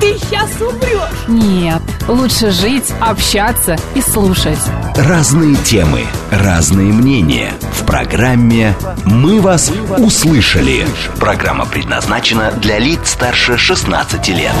ты сейчас умрешь. Нет, лучше жить, общаться и слушать. Разные темы, разные мнения. В программе «Мы вас услышали». Программа предназначена для лиц старше 16 лет.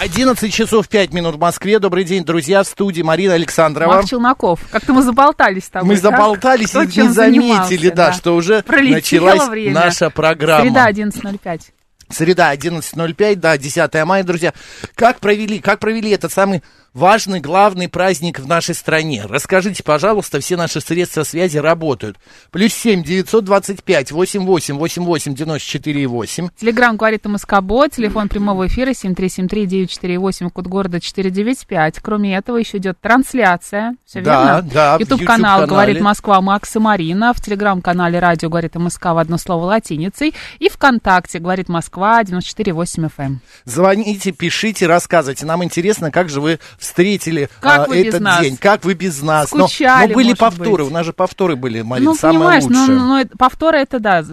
11 часов 5 минут в Москве. Добрый день, друзья, в студии Марина Александрова. Марк Челноков. Как-то мы заболтались с тобой. Мы заболтались Кто и не заметили, занимался, да, что уже Пролетело началась время. наша программа. Среда 11.05. Среда 11.05, да, 10 мая, друзья. Как провели, как провели этот самый важный, главный праздник в нашей стране? Расскажите, пожалуйста, все наши средства связи работают. Плюс 7 925 88 88 94 8. Телеграмм говорит МСК-бот, телефон прямого эфира 7373948, код города 495. Кроме этого, еще идет трансляция, все Да, верно? да, в Ютуб-канал YouTube-канале. «Говорит Москва» Макс и Марина, в телеграм-канале «Радио говорит МСК» в одно слово латиницей, и ВКонтакте «Говорит Москва» 94,8 FM. Звоните, пишите, рассказывайте. Нам интересно, как же вы встретили Как а, этот нас? день, как вы без нас. Но- Скучали, но, были может повторы, быть. у нас же повторы были, Марина, ну, самое ну, лучшее. ну, это- повторы это да,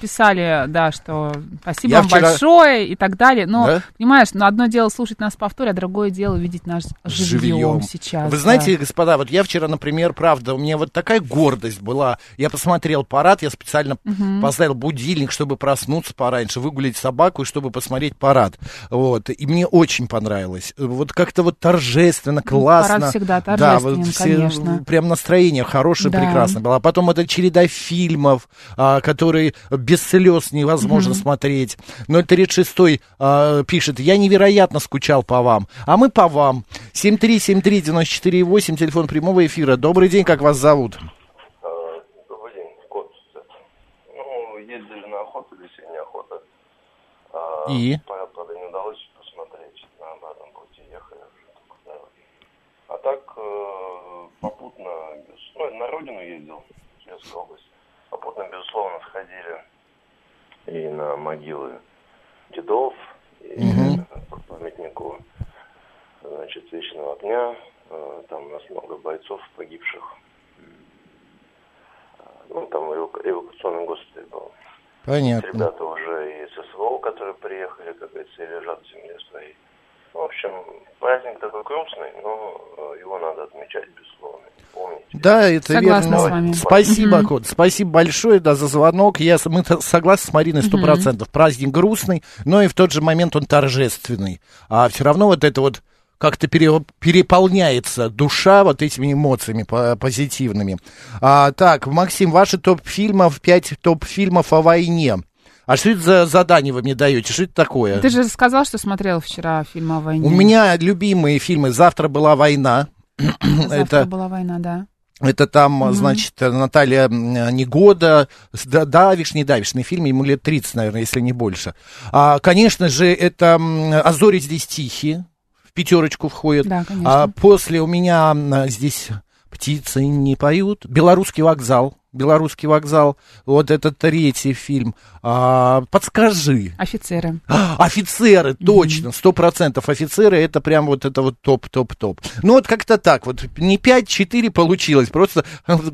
писали, да, что спасибо Я вам вчера- большое и так далее. Но, Да? понимаешь, ну, одно дело слушать нас в повторе, а другое дело видеть нас живьем, живьем. сейчас. Вы да. знаете, господа, вот я вчера, например, правда, у меня вот такая гордость была. Я посмотрел парад, я специально поставил будильник, чтобы проснуться пораньше, выгулить собаку, и чтобы посмотреть парад. Вот. И мне очень понравилось. Вот как-то вот торжественно, классно. Ну, парад всегда Да, вот торжественен, все, конечно. Прям настроение хорошее, Да. прекрасно было. А потом эта череда фильмов, а, которые без слез невозможно смотреть. 036 а, пишет, я невероятно скучал по вам. А мы по вам. 7373948, телефон прямого эфира. Добрый день, как вас зовут? Добрый день, кот. Ну, ездили на охоту, весенняя охота. А, И? Парад, правда, не удалось посмотреть. На обратном пути ехали. Да. А так, э, попутно, без- на родину ездил, в область. Попутно, безусловно, сходили и на могилы дедов, и по памятнику, значит, Вечного огня. Э, Там у нас много бойцов погибших. Ну, там эваку- эвакуационный госпиталь был. Понятно. Ребята уже из СВО, которые приехали, как говорится, и лежат в земле своей. В общем, праздник такой грустный, но э, его надо отмечать, безусловно, и. Да, это Согласна верно. с вами. Спасибо, Мгм. Кот. Спасибо большое да, за звонок. Я, мы согласны с Мариной сто процентов. Праздник грустный, но и в тот же момент он торжественный. А все равно вот это вот как-то пере- переполняется душа вот этими эмоциями по- позитивными. А, так, Максим, ваши топ-фильмов, пять топ-фильмов о войне. А что это за задание вы мне даете? Что это такое? Ты же сказал, что смотрел вчера фильм о войне. У меня любимые фильмы «Завтра была война». Завтра это была война, да. Это там, значит, Наталья Негода, давишь, не давишь, на фильме ему лет 30, наверное, если не больше. А, конечно же, это м, «А зори здесь тихие», в пятерочку входит. Да, конечно. А после у меня здесь «Птицы не поют», «Белорусский вокзал», «Белорусский вокзал», вот это третий фильм. А, подскажи. Офицеры. А, Офицеры, точно, сто процентов офицеры, это прям вот это вот топ-топ-топ. Ну вот как-то так, вот не 5-4 получилось, просто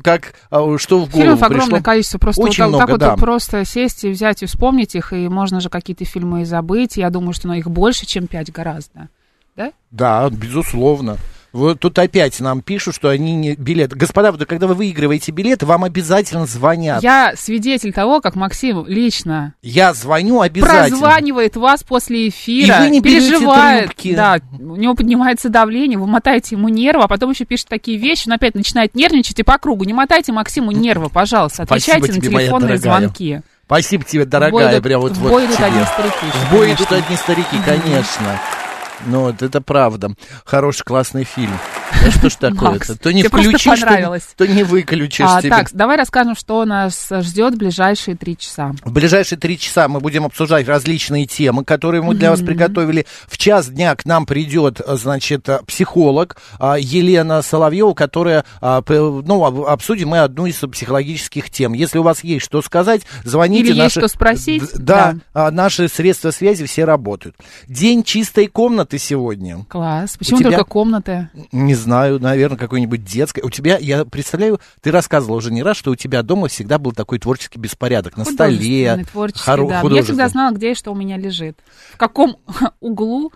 как а, что в голову Фильмов пришло. огромное количество. Просто Очень вот много, так да. вот просто сесть и взять и вспомнить их, и можно же какие-то фильмы и забыть. Я думаю, что ну, их больше, чем пять гораздо. Да? Да, безусловно. Вот тут опять нам пишут, что они не билеты. Господа, вот когда вы выигрываете билеты, вам обязательно звонят. Я, Я свидетель того, как Максим лично звоню обязательно. прозванивает вас после эфира, И вы не переживает, трубки. да, у него поднимается давление, вы мотаете ему нервы, а потом еще пишет такие вещи, он опять начинает нервничать и по кругу. Не мотайте Максиму нервы, пожалуйста, Спасибо отвечайте на тебе, телефонные дорогая. звонки. Спасибо тебе, В бой дорогая, идут- прям вот в вот бой идут тебе. одни старики. В бой идут конечно. одни старики, конечно. Ну, вот это правда. Хороший, классный фильм. Да что ж такое-то? То не включишь, то, не выключишь А, так, давай расскажем, что нас ждет в ближайшие три часа. В ближайшие три часа мы будем обсуждать различные темы, которые мы для вас приготовили. В час дня к нам придет, значит, психолог а, Елена Соловьева, которая, а, ну, об- обсудим мы одну из психологических тем. Если у вас есть что сказать, звоните. Или есть что спросить, Да, да. наши средства связи все работают. День чистой комнаты сегодня. Класс. Почему тебя- только комнаты? Не знаю, наверное, какой-нибудь детской. У тебя, я представляю, ты рассказывала уже не раз, что у тебя дома всегда был такой творческий беспорядок на столе. Творческий, хоро- да. Я всегда знала, где и что у меня лежит. В каком углу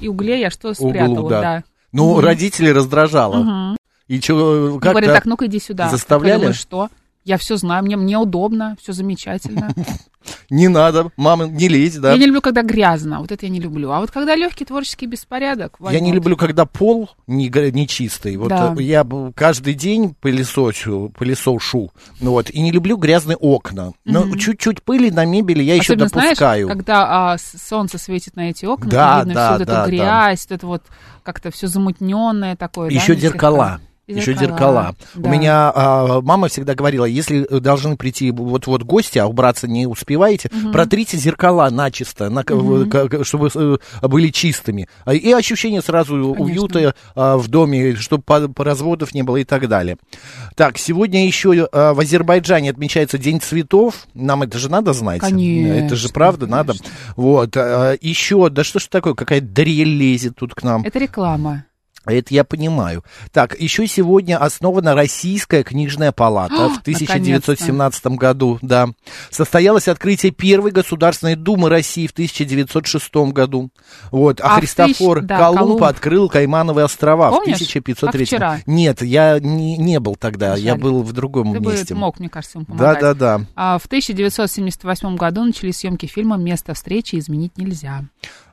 и угле я что Углу, спрятала, да. да. Ну, Мгм. родителей раздражало. И что, как Говорят, так, ну-ка иди сюда. заставляли? Думаю, что? Я все знаю, мне, мне удобно, все замечательно. не надо, мама, не лезь, да. Я не люблю, когда грязно, вот это я не люблю. А вот когда легкий творческий беспорядок, Я не люблю, когда пол не, не чистый. Вот Да. э, я каждый день пылесосю, пылесошу, ну вот, и не люблю грязные окна. Но чуть-чуть пыли на мебели я еще Особенно, знаешь, допускаю. когда а, солнце светит на эти окна, Да, видно да, всю вот да, эту да. грязь, вот это вот как-то все замутненное такое. да, Еще всех зеркала. сторонах. И Еще зеркала. да. У меня а, мама всегда говорила, если должны прийти вот-вот гости, а убраться не успеваете, протрите зеркала начисто, на- к- чтобы э, были чистыми. А, И ощущение сразу уюта а, в доме, чтобы по- по разводов не было и так далее. Так, сегодня еще а, в Азербайджане отмечается День цветов. Нам это же надо знать. Конечно, Это же правда надо. конечно. Вот. а, еще, да что ж такое, какая дрель лезет тут к нам. Это реклама. Это я понимаю. Так, еще сегодня основана Российская книжная палата в 1917 году, да. Состоялось открытие первой Государственной Думы России в 1906 году. Вот. А, А Христофор тысяч- да, Колумб, Колумб. открыл Каймановые острова Помнишь, в 1503. как вчера? Нет, я не, не был тогда, я Жаль. был в другом Ты месте. бы мог, мне кажется, ему да, помогать. да, да. А в 1978 году начались съемки фильма «Место встречи изменить нельзя».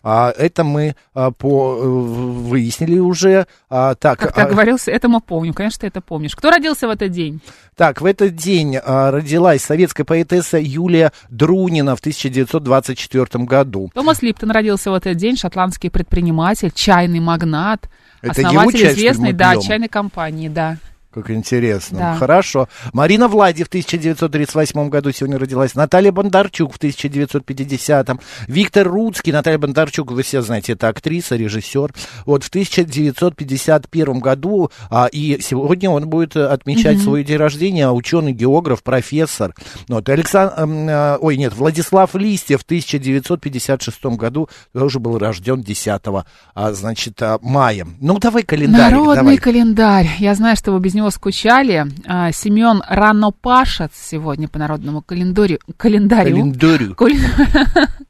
А, это мы а, по, э, выяснили уже. А, так, Как ты а, оговорился, это мы помним. Конечно, ты это помнишь. Кто родился в этот день? Так, в этот день а, родилась советская поэтесса Юлия Друнина в 1924 году. Томас Липтон родился в этот день, шотландский предприниматель, чайный магнат, Это основатель чай, известной, да, чайной компании, да. Как интересно. Да. Хорошо. Марина Влади в 1938 году сегодня родилась. Наталья Бондарчук в 1950. Виктор Рудский. Наталья Бондарчук, вы все знаете, это актриса, режиссер. Вот в 1951 году, а, и сегодня он будет э, отмечать свой день рождения, ученый, географ, профессор. Вот, Александр, ой, нет, Владислав Листьев в 1956 году тоже был рожден 10 а, значит, а, мая. Ну, давай календарь. Народный давай. календарь. Я знаю, что вы без него скучали. А, Семен Ранопашец сегодня по народному календарю. Календарю. Календарю.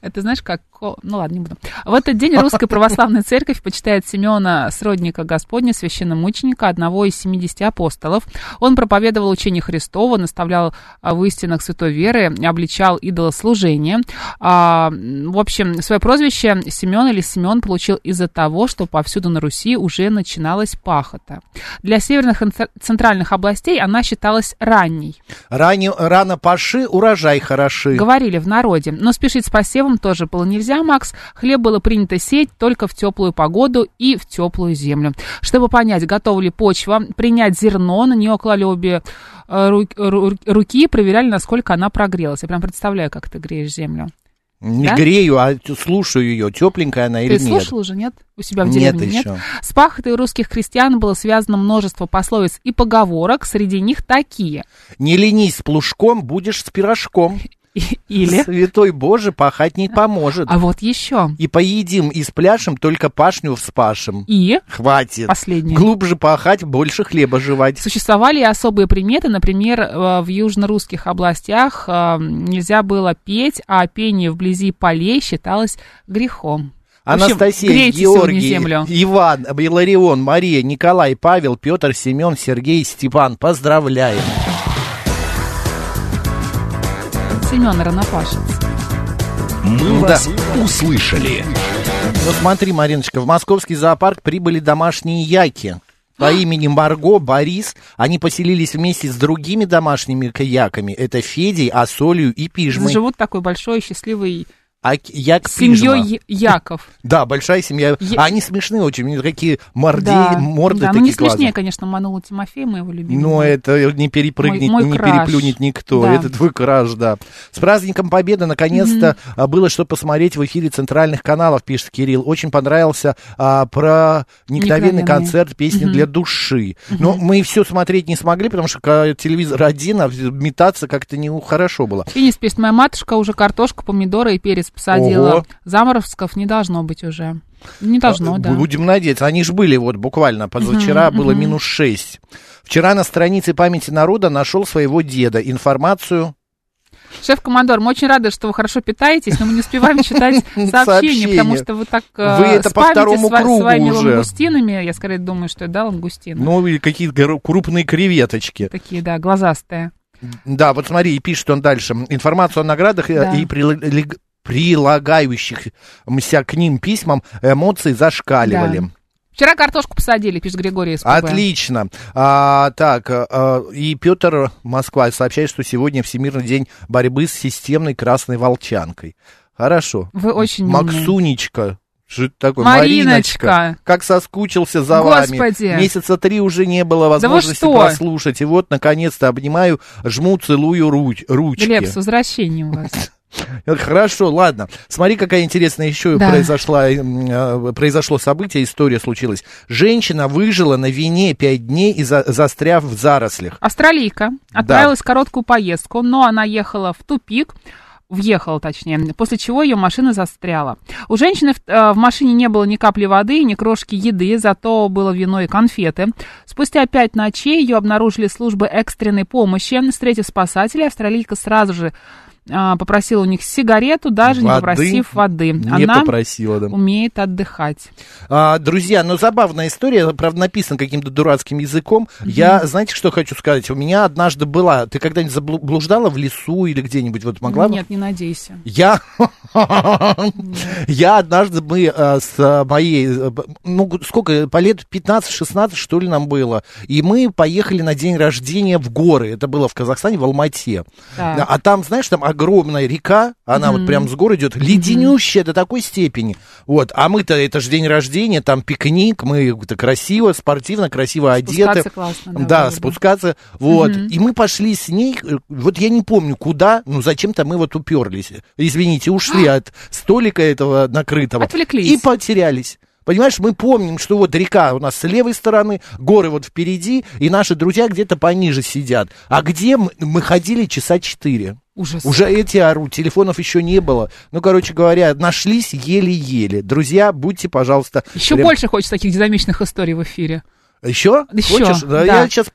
Это знаешь, как... Ну ладно, не буду. В этот день Русская Православная Церковь почитает Семена Сродника Господня, священномученика, одного из 70 апостолов. Он проповедовал учение Христова, наставлял а, в истинах святой веры, обличал идолослужение. А, В общем, свое прозвище Семен или Семен получил из-за того, что повсюду на Руси уже начиналась пахота. Для северных и центральных областей она считалась ранней. Ране, рано паши, урожай хороши. Говорили в народе. Но спешить с посевом тоже было нельзя, Макс. Хлеб было принято сеять только в теплую погоду и в теплую землю. Чтобы понять, готова ли почва, принять зерно, на нее клали обе э, ру- ру- руки и проверяли, насколько она прогрелась. Я прям представляю, как ты греешь землю. Не Да? грею, а слушаю ее, тепленькая она или Ты нет. слушал уже, нет? У себя в Нет деревне, нет? еще. С пахотой русских крестьян было связано множество пословиц и поговорок. Среди них такие. Не ленись с плужком, будешь с пирожком. Или... Святой Боже, пахать не поможет. А вот еще. И поедим, и спляшем, только пашню вспашем. И Хватит. последнее. Глубже пахать, больше хлеба жевать. Существовали и особые приметы, например, э, в южно-русских областях э, нельзя было петь, а пение вблизи полей считалось грехом. Общем, Анастасия, Георгий. Иван, Иларион, Мария, Николай, Павел, Петр, Семен, Сергей, Степан. Поздравляем. Семен Ранопашец. «Мы Да. вас услышали». Ну смотри, Мариночка, в московский зоопарк прибыли домашние яки. По имени Марго, Борис, они поселились вместе с другими домашними яками. Это Федей, Асолью и Пижмой. Живут такой большой счастливый А Як семьей Яков. Да, большая семья. Е- А Они смешные очень, у них такие морды, Да, морды да, ну такие не смешнее, классные. конечно, Манула Тимофея, моего любимого. Но это не перепрыгнет, Мой- мой не краш. переплюнет никто. Да. Это твой краш, да. С праздником Победы, наконец-то, а, было что посмотреть в эфире центральных каналов, пишет Кирилл. Очень понравился а, про Необыкновенный. концерт песни для души. Но мы все смотреть не смогли, потому что телевизор один, а метаться как-то не хорошо было. Финис пишет, моя матушка уже картошку, помидоры и перец посадила. Ого. Заморозков не должно быть уже. Не должно, А, да. Будем надеяться. Они же были вот буквально позавчера было минус 6. Вчера на странице памяти народа нашел своего деда. Информацию Шеф-командор, мы очень рады, что вы хорошо питаетесь, но мы не успеваем читать сообщения, Сообщения. потому что вы так э, Вы это по второму сва- кругу своими уже. лангустинами. Я скорее думаю, что да, лангустины. ну, и какие-то крупные креветочки. Такие, да, глазастые. Да, вот смотри, и пишет он дальше. Информацию о наградах и- Да. и прилег- прилагающихся к ним письмам эмоции зашкаливали. Да. Вчера картошку посадили, пишет Григорий СПБ. Отлично. А, так, а, и Петр Москва сообщает, что сегодня Всемирный день борьбы с системной красной волчанкой. Хорошо. Вы очень. Максунечка. Это такое? Мариночка. Как соскучился за Господи. вами. Месяца три уже не было возможности что? послушать. И вот, наконец-то, обнимаю, жму, целую руч- ручки. Глеб, с возвращением вас. Хорошо, ладно. Смотри, какая интересная еще Да. произошла, м, э, произошло событие, история случилась. Женщина выжила на вине пять дней, и за- застряв в зарослях. Австралийка отправилась в короткую поездку, но она ехала в тупик, въехала точнее, после чего ее машина застряла. У женщины в, э, в машине не было ни капли воды, ни крошки еды, зато было вино и конфеты. Спустя пять ночей ее обнаружили службы экстренной помощи. Встретив спасателей, австралийка сразу же э, попросила у них сигарету, даже не Воды попросив воды. Не Она попросила, да. умеет отдыхать. А, друзья, ну забавная история, правда, написана каким-то дурацким языком. Я, знаете, что хочу сказать? У меня однажды была... Ты когда-нибудь заблуждала в лесу или где-нибудь? Вот могла? Нет, не надейся. Я, я однажды мы э, с э, моей, э, ну сколько, по лет 15-16 что ли нам было, и мы поехали на день рождения в горы, это было в Казахстане, в Алмате. А там, знаешь, там огромная река, она вот прям с гор идет, леденющая до такой степени. Вот, а мы-то, это же день рождения, там пикник, мы это красиво, спортивно, красиво одеты. Спускаться классно, да, Да, вроде спускаться, вот. И мы пошли с ней, э, вот я не помню куда, ну зачем-то мы вот уперлись. Извините, ушли от столика этого накрытого. Отвлеклись. И потерялись. Понимаешь, мы помним, что вот река у нас с левой стороны, горы вот впереди, и наши друзья где-то пониже сидят. А где мы, мы ходили часа четыре? Ужас. Уже эти орут, телефонов еще не было. Ну, короче говоря, нашлись еле-еле. Друзья, будьте, пожалуйста... Еще прям- больше хочется таких динамичных историй в эфире. Еще? Еще, Хочешь? Да. Я сейчас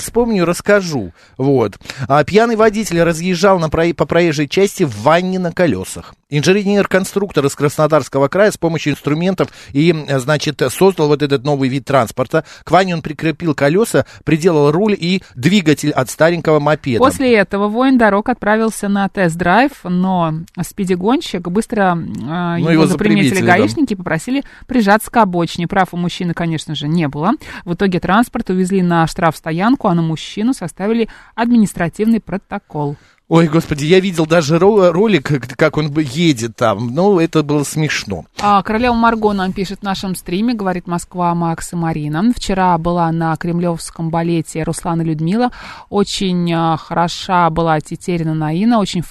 вспомню, расскажу. Вот. А, пьяный водитель разъезжал на про- по проезжей части в ванне на колесах. Инженер-конструктор из Краснодарского края с помощью инструментов и, э, значит, создал вот этот новый вид транспорта. К ванне он прикрепил колеса, приделал руль и двигатель от старенького мопеда. После этого воин дорог отправился на тест-драйв, но спиди-гонщик быстро э, его, его заприметили гаишники и попросили прижаться к обочине. Прав у мужчины, конечно же, не было. В итоге транспорт увезли на штрафстоянку, а на мужчину составили административный протокол. Ой, господи, я видел даже ро- ролик, как- он едет там. Ну, это было смешно. А, королева Марго нам пишет в нашем стриме, говорит Москва, Макс и Марина. Вчера была на кремлевском балете Руслана Людмила. Очень а, хороша была Тетерина Наина, очень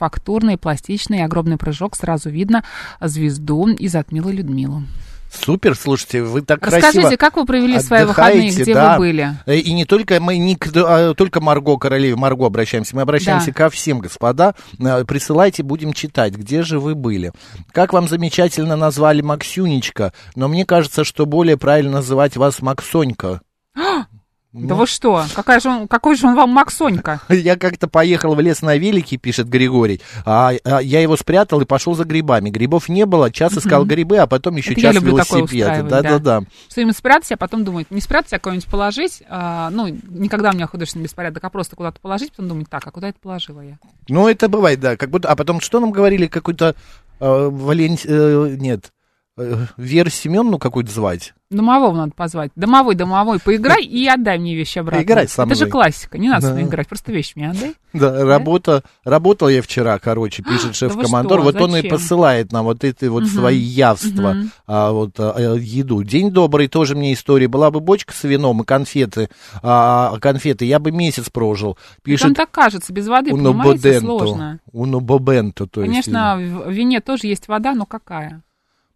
пластичная, и огромный прыжок. Сразу видно звезду и затмила Людмилу. Супер, слушайте, вы так Расскажите, красиво как вы провели свои выходные, отдыхаете, где да. вы были? Э, И не только мы, не к- а, только Марго, королеве Марго обращаемся, мы обращаемся Да. ко всем, господа. Э, Присылайте, будем читать, где же вы были. Как вам замечательно назвали Максюнечка, но мне кажется, что более правильно называть вас Максонька. Да вы что? Какая же он, какой же он вам Максонька? Я как-то поехал в лес на велике, пишет Григорий, а, а я его спрятал и пошел за грибами. Грибов не было, час искал грибы, а потом еще Это я час такое велосипед. устраивать, Да-да-да. Что именно спрятать, а потом думать, не спрятать, а куда-нибудь положить. а, ну, никогда у меня художественный беспорядок, а просто куда-то положить, потом думать, так, а куда это положила я? Ну, это бывает, да. Как будто... А потом что нам говорили? Какой-то э, Валент... э, нет. Э, Веру Семеновну какую-то звать? Домового надо позвать. Домовой, домовой, поиграй и отдай мне вещи обратно. Играй со Это же мной. классика, не надо со мной Да. играть, просто вещи мне отдай. Да, работа, работал я вчера, короче, пишет да вы шеф-командор. что, Вот он и зачем? посылает нам вот эти вот свои явства, а, вот а, э, еду. День добрый, тоже мне история. Была бы бочка с вином и конфеты, а, конфеты, я бы месяц прожил. Пишет так кажется, без воды, понимаете, сложно. Уно Бобенто, то есть. Конечно, в вине тоже есть вода, но какая?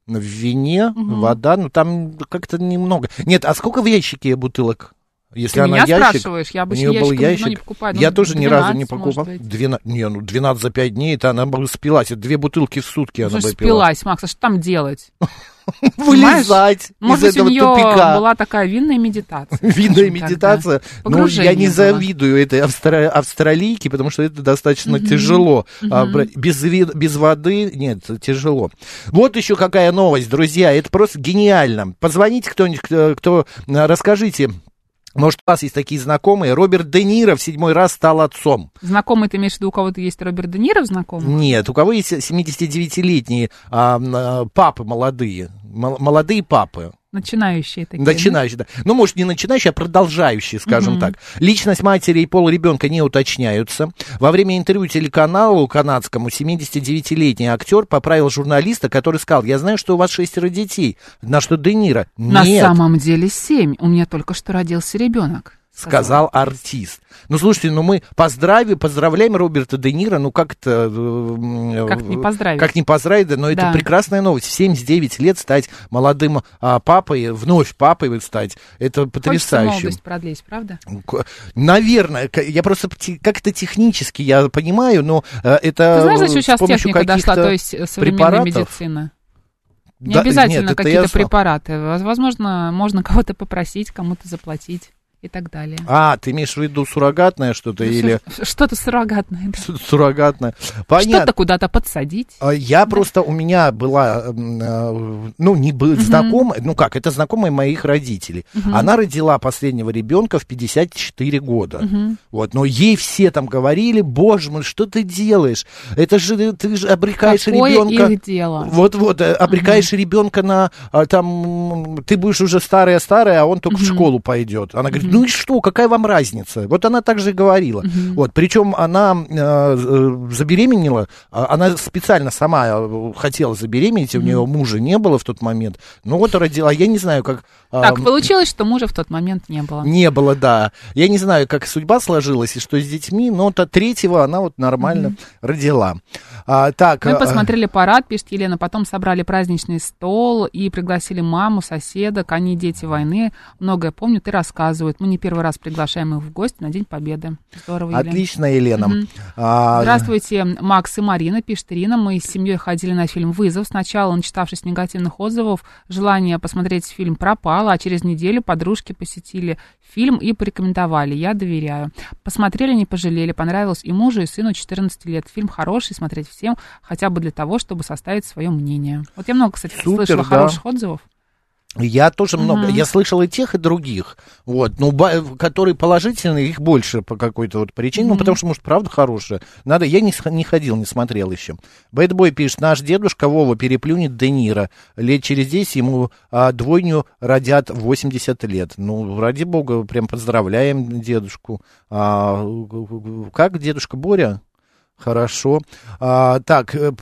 В вине, вода, ну там как-то немного. Нет, а сколько в ящике бутылок? Если Ты она меня ящик, спрашиваешь, я у обычно нее был ящик. не покупаю. Я Ну, тоже ни разу не 12, может покупал. 12, не, ну 12 за 5 дней, это она бы спилась. Это две бутылки в сутки она Слушай, бы пила. спилась, Макс, а что там делать? Вылезать Может из быть, у этого нее тупика. была такая винная медитация. Так, медитация. Ну, я не завидую этой австра- австралийке, потому что это достаточно тяжело. А, без, воды, нет, тяжело. Вот еще какая новость, друзья, это просто гениально. Позвоните кто-нибудь, кто, кто, а, расскажите, может, у вас есть такие знакомые. Роберт Де Ниро в седьмой раз стал отцом. Знакомый, ты имеешь в виду, у кого-то есть Роберт Де Ниро знакомый? Нет, у кого есть 79-летние а, а, папы молодые, мол- молодые папы. Начинающие такие. да? Начинающие, да. Ну, может, не начинающие, а продолжающие, скажем так. Личность матери и пол ребенка не уточняются. Во время интервью телеканалу канадскому 79-летний актер поправил журналиста, который сказал, я знаю, что у вас шестеро детей. На что Де Ниро? На Нет, самом деле семь. У меня только что родился ребенок. Сказал артист. Ну, слушайте, ну мы поздравим, поздравляем Роберта Де Ниро, ну как-то... э, Как не поздравить? Как не поздравить, да, но это Да. прекрасная новость. В 79 лет стать молодым а, папой, вновь папой стать, это Хочется потрясающе. молодость продлить, правда? Наверное, я просто как-то технически я понимаю, но э, это Ты знаешь, э, зачем сейчас техника дошла, то есть э, современная препаратов? медицина? Не Да, обязательно это какие-то препараты. Воз- Возможно, можно кого-то попросить, кому-то заплатить и так далее. А, ты имеешь в виду суррогатное что-то или Ш- Что-то суррогатное. да. су- суррогатное? Что-то Понятно. куда-то подсадить. А Я просто, у меня была, э, ну, не бы, знакомая, ну как, это знакомая моих родителей. Она родила последнего ребенка в 54 года. Вот, но ей все там говорили, боже мой, что ты делаешь? Это же, ты же обрекаешь Какое ребенка. их дело? Вот-вот, э, обрекаешь ребенка на, а, там, ты будешь уже старая-старая, а он только в школу пойдет. Она говорит, ну и что, какая вам разница? Вот она так же и говорила. Вот, причем она э, э, забеременела, а, она специально сама э, хотела забеременеть, у нее мужа не было в тот момент. Ну вот родила, я не знаю, как... а, Так, получилось, что мужа в тот момент не было. не было, да. Я не знаю, как судьба сложилась и что с детьми, но то третьего она вот нормально родила. А, так, Мы а, посмотрели парад, пишет Елена, потом собрали праздничный стол и пригласили маму, соседок, они дети войны, многое помнят и рассказывают. Мы не первый раз приглашаем их в гости на День Победы. Здорово, Елена. Отлично, Елена. А, Здравствуйте, Макс и Марина, пишет Ирина. Мы с семьей ходили на фильм «Вызов». Сначала, начитавшись негативных отзывов, желание посмотреть фильм пропало, а через неделю подружки посетили фильм и порекомендовали. Я доверяю. Посмотрели, не пожалели. Понравилось и мужу, и сыну 14 лет. Фильм хороший, смотреть всем, хотя бы для того, чтобы составить свое мнение. Вот я много, кстати, Супер, слышала да. хороших отзывов. Я тоже много, я слышал и тех, и других, вот, ну, которые положительные, их больше по какой-то вот причине, ну, потому что, может, правда хорошая. Надо, я не, не ходил, не смотрел еще. Бэтбой пишет, наш дедушка Вова переплюнет Де Ниро. Лет через 10 ему а, двойню родят 80 лет. Ну, ради бога, прям поздравляем дедушку. А, как дедушка Боря? Хорошо. А, так, э,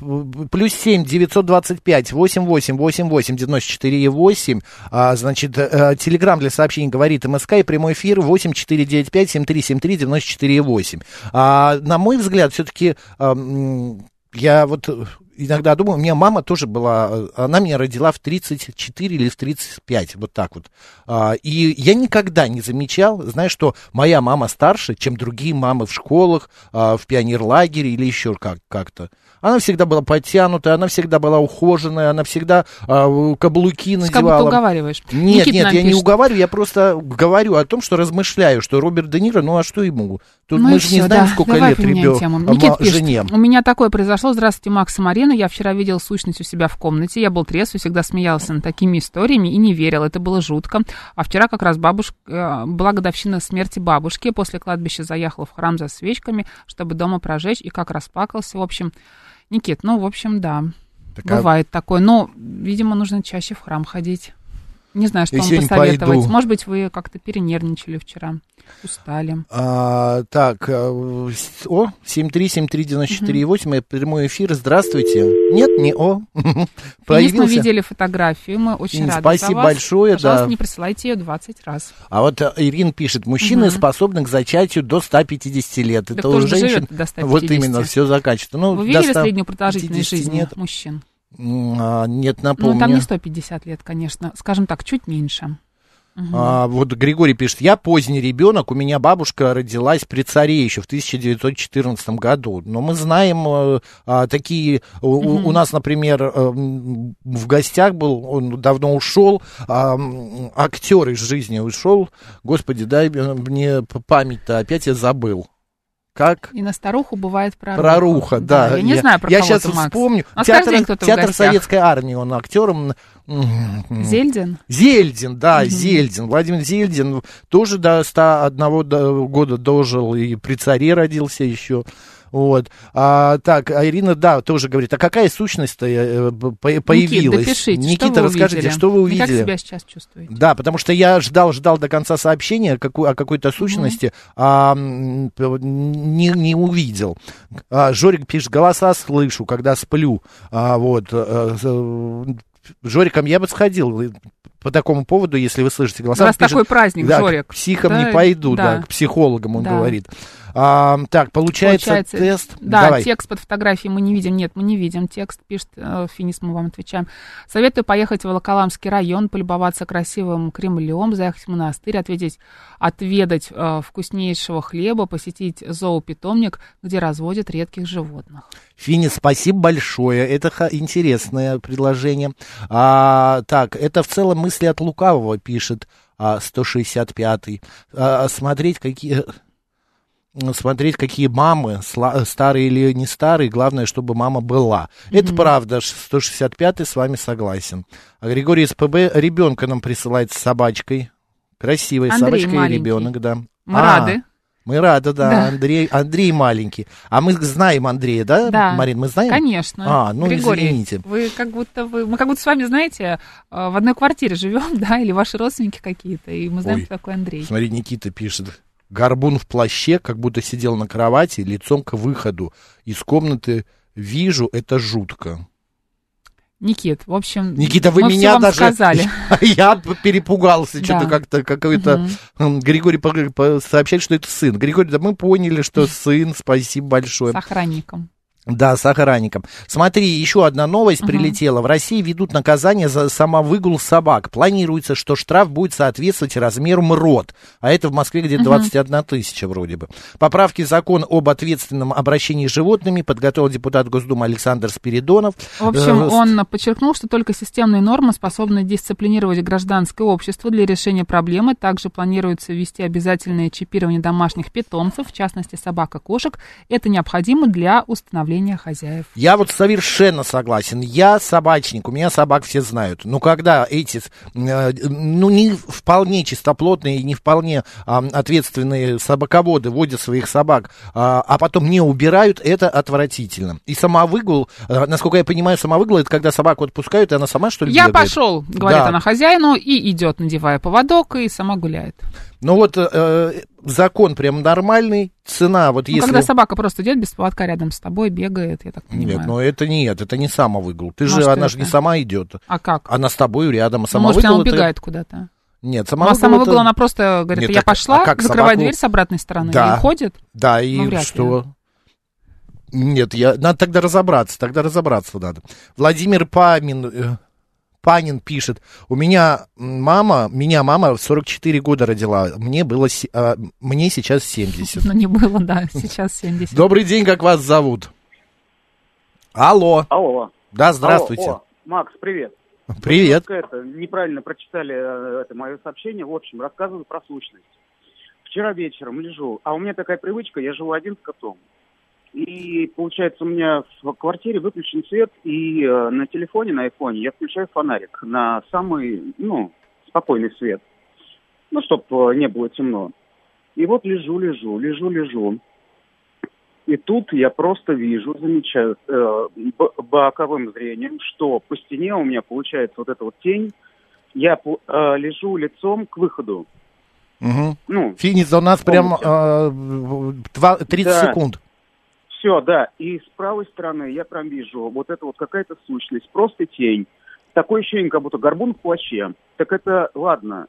плюс семь девятьсот двадцать пять восемь восемь восемь восемь девяносто четыре восемь. А, значит, э, телеграмм для сообщений говорит МСК и прямой эфир восемь четыре девять пять семь три семь три девяносто четыре восемь. А, на мой взгляд, все-таки я вот э, иногда думаю, у меня мама тоже была, э, она меня родила в 34 или в 35, вот так вот. А, и я никогда не замечал, знаешь, что моя мама старше, чем другие мамы в школах, а, в пионерлагере или еще как- как-то. Она всегда была подтянутая, она всегда была ухоженная, она всегда а, каблуки Как будто надевала. уговариваешь. Нет, Никита нет, я не пишет. уговариваю, я просто говорю о том, что размышляю, что Роберт Де Ниро, ну а что ему? Тут Ну мы же не всё, знаем, да. сколько Давай лет ребенку, жене. у меня такое произошло. Здравствуйте, Макс и Марина. Я вчера видел сущность у себя в комнате. Я был трезв и всегда смеялся над такими историями и не верил. Это было жутко. А вчера как раз бабушка, э, была годовщина смерти бабушки. После кладбища заехала в храм за свечками, чтобы дома прожечь. И как расплакался. В общем, Никит, ну, в общем, да. Так, а Бывает такое. Но, видимо, нужно чаще в храм ходить. Не знаю, что Я вам посоветовать. пойду. Может быть, вы как-то перенервничали вчера, устали. А, так, с- о, 7373948, это прямой эфир, здравствуйте. Нет, не о. Денис, мы Появился. видели фотографию, мы очень Денис, рады за спасибо вас. большое, Пожалуйста, да. не присылайте ее 20 раз. А вот э, Ирина пишет, мужчины Мгм. способны к зачатию до 150 лет. Да Это кто у же женщин, до 150? вот именно, все заканчивается. Ну, Вы видели 150 среднюю продолжительность жизни нет. мужчин? А, нет, напомню. Ну, там не 150 лет, конечно. Скажем так, чуть меньше. Мгм. А, вот Григорий пишет, я поздний ребенок, у меня бабушка родилась при царе еще в 1914 году. Но мы знаем э, а, такие, у, у- у нас, например, э, в гостях был, он давно ушел, а, актер из жизни ушел. Господи, дай мне память-то, опять я забыл. Как? И на старуху бывает проруха. Проруха, да. Я не знаю про Я кого сейчас Макс. вспомню. У нас Театр, театр. Советской Армии, он актером. Зельдин? Зельдин, да, Мгм. Зельдин. Владимир Зельдин тоже до 101 до- года дожил и при царе родился еще. Вот. А, так, а Ирина, да, тоже говорит, а какая сущность-то э, по- появилась? Никит, допишите, Никита, что расскажите, увидели? что вы И как увидели? себя сейчас чувствуете? Да, потому что я ждал, ждал до конца сообщения какой- о какой-то сущности, а м, п- не, не увидел. А, Жорик пишет, голоса слышу, когда сплю. А, вот. э, э, Жориком я бы сходил по такому поводу, если вы слышите голоса. У вас пишет, такой праздник, да, Жорик. к психам Да, не пойду, да. да. к психологам, он Да. говорит. А, так, получается, Получается, тест. Да, Давай. текст под фотографией мы не видим. Нет, мы не видим текст, пишет э, Финис, мы вам отвечаем. Советую поехать в Волоколамский район, полюбоваться красивым Кремлем, заехать в монастырь, ответить, отведать э, вкуснейшего хлеба, посетить зоопитомник, где разводят редких животных. Финис, спасибо большое. Это интересное предложение. А, так, это в целом мысли от лукавого, пишет а, 165-й. А, смотреть, какие... Смотреть, какие мамы, сла- старые или не старые, главное, чтобы мама была. Это правда, 165-й с вами согласен. А Григорий СПБ ребенка нам присылает с собачкой. Красивая Андрей собачка и маленький. ребенок, да. Мы А, рады. Мы рады, да. Да. Андрей, Андрей маленький. А мы знаем Андрея, да, Да, Марин? Мы знаем? Конечно. А, ну Григорий, извините. Вы как будто вы, мы как будто с вами, знаете, э, в одной квартире живем, да, или ваши родственники какие-то, и мы знаем, Ой. кто такой Андрей. Смотри, Никита пишет. Горбун в плаще, как будто сидел на кровати, лицом к выходу. Из комнаты вижу, это жутко. Никит, в общем, Никита, вы мы меня вам даже... сказали. Я перепугался, Да. что-то как-то какой-то... М, Григорий сообщает, что это сын. Григорий, да мы поняли, что сын, спасибо большое. С охранником. Да, с охранником. Смотри, еще одна новость Мгм. прилетела. В России ведут наказание за самовыгул собак. Планируется, что штраф будет соответствовать размеру МРОД. А это в Москве где-то Мгм. 21 тысяча вроде бы. Поправки в закон об ответственном обращении с животными подготовил депутат Госдумы Александр Спиридонов. В общем, Э, он подчеркнул, что только системные нормы способны дисциплинировать гражданское общество для решения проблемы. Также планируется ввести обязательное чипирование домашних питомцев, в частности собак и кошек. Это необходимо для установления хозяев. Я вот совершенно согласен. Я собачник, у меня собак все знают. Но когда эти, э, ну, не вполне чистоплотные и не вполне а, ответственные собаководы водят своих собак, а, а потом не убирают, это отвратительно. И самовыгул, э, насколько я понимаю, самовыгул, это когда собаку отпускают, и она сама, что ли, Я бегает? пошел, говорит Да. она хозяину, и идет, надевая поводок, и сама гуляет. Ну вот э, закон прям нормальный, цена вот Ну, если... когда собака просто идет без поводка рядом с тобой, бегает, я так понимаю. Нет, ну это нет, это не самовыгул. Ты Ну, а же, что она же не сама идет. А как? Она с тобой рядом, а Ну, может, она самовыгул убегает куда-то. Нет, Ну, а самовыгул самовыгул, это- она просто говорит, Нет, я так, пошла, а как закрывает собаку- дверь с обратной стороны Да. и уходит. Да, и Ну, вряд ли. что? Нет, я... надо тогда разобраться, тогда разобраться надо. Владимир Памин, э, Панин пишет, у меня мама, меня мама в 44 года родила, мне было, а, мне сейчас 70. Ну, не было, да, сейчас 70. Добрый день, как вас зовут? Алло, Алло. да, здравствуйте. Алло, о, Макс, привет. Привет. Немножко Это, неправильно прочитали э, это мое сообщение. В общем, рассказываю про сущность. Вчера вечером лежу, а у меня такая привычка, я живу один с котом. И получается, у меня в квартире выключен свет, и э, на телефоне, на айфоне я включаю фонарик на самый, ну, спокойный свет. Ну, чтобы не было темно. И вот лежу, лежу, лежу, лежу. И тут я просто вижу, замечаю э, боковым зрением, что по стене у меня получается вот эта вот тень. Я э, лежу лицом к выходу. Мгм. Ну, Финис у нас прям э, два- 30 Да. секунд. Все, да. И с правой стороны я прям вижу вот это вот какая-то сущность, просто тень. Такое ощущение, как будто горбун в плаще. Так это, ладно,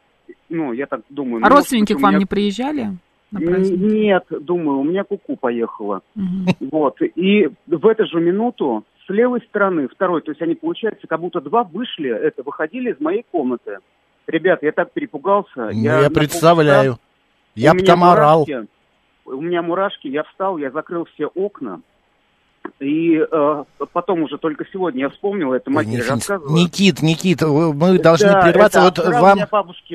ну, я так думаю. ну, А может родственники к вам меня- не приезжали? Нет, думаю, у меня куку поехала. Мгм. Вот. И в эту же минуту с левой стороны, второй, то есть они, получается, как будто два вышли, это, выходили из моей комнаты. Ребят, я так перепугался. Ну, Я, на представляю. полчаса- Я бы там орал. мурашки. У меня мурашки, я встал, я закрыл все окна. И э, потом уже только сегодня я вспомнил, это матери рассказывала. Никит, Никит, вы- мы должны Да, прерваться. это Вот от вам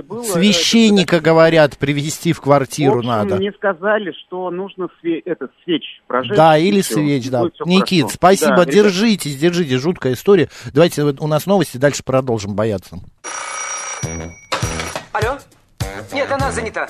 было, священника говорят привести в В квартиру общем, надо. мне сказали, что нужно све- этот свеч прожечь. Да, или всё, свеч, да. Никит, хорошо. спасибо, Да, ребят, держитесь, держитесь, жуткая история. Давайте, вот у нас новости, дальше продолжим бояться. Алло? Нет, она занята.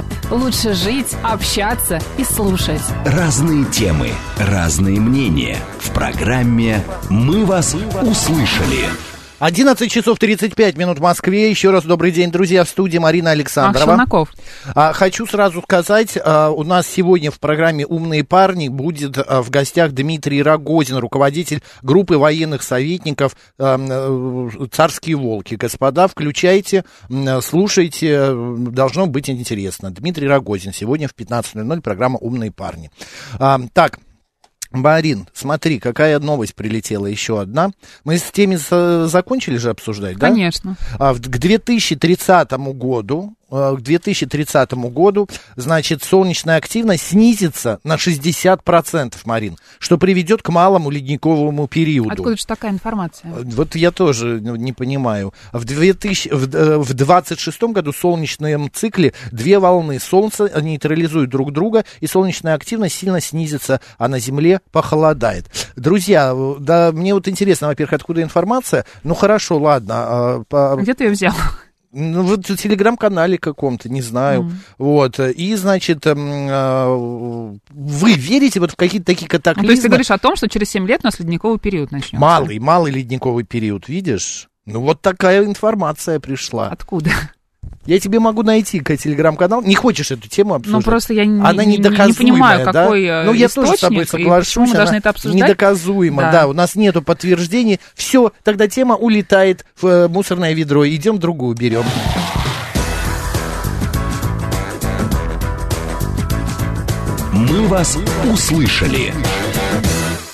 лучше жить, общаться и слушать. Разные темы, разные мнения. В программе «Мы вас услышали». 11 часов 35 минут в Москве. Еще раз добрый день, друзья, в студии Марина Александрова. Челноков. А, хочу сразу сказать, а, у нас сегодня в программе «Умные парни» будет а, в гостях Дмитрий Рогозин, руководитель группы военных советников а, м, «Царские волки». Господа, включайте, м, слушайте, э, должно быть интересно. Дмитрий Рогозин сегодня в 15.00, программа «Умные парни». А, так, Марин, смотри, какая новость прилетела, еще одна. Мы с теми за- закончили же обсуждать, да? Конечно. А, К 2030 году, к 2030 году, значит, солнечная активность снизится на 60%, Марин, что приведет к малому ледниковому периоду. Откуда же такая информация? Вот я тоже ну, не понимаю. В, 2000, в, э, в 26 году в солнечном цикле две волны Солнца нейтрализуют друг друга, и солнечная активность сильно снизится, а на Земле похолодает. Друзья, э, да, мне вот интересно, во-первых, откуда информация. Ну, хорошо, ладно. а, Где ты ее взял? Ну, вот в телеграм-канале каком-то, не знаю. Вот. И, значит, эм, э, вы верите вот в какие-то такие Ну, катаклизмы? то есть ты говоришь о том, что через 7 лет у нас ледниковый период начнется. Малый, малый ледниковый период, видишь? Ну, вот такая информация пришла. Откуда? Я тебе могу найти телеграм-канал. Не хочешь эту тему обсуждать? Ну, просто я не, Она не- не понимаю, да? какой э, Ну, я тоже с тобой соглашусь. почему мы она должны это обсуждать. Недоказуемо, да. Да. У нас нету подтверждений. Все, тогда тема улетает в э, мусорное ведро. Идем другую берем. «Мы вас услышали».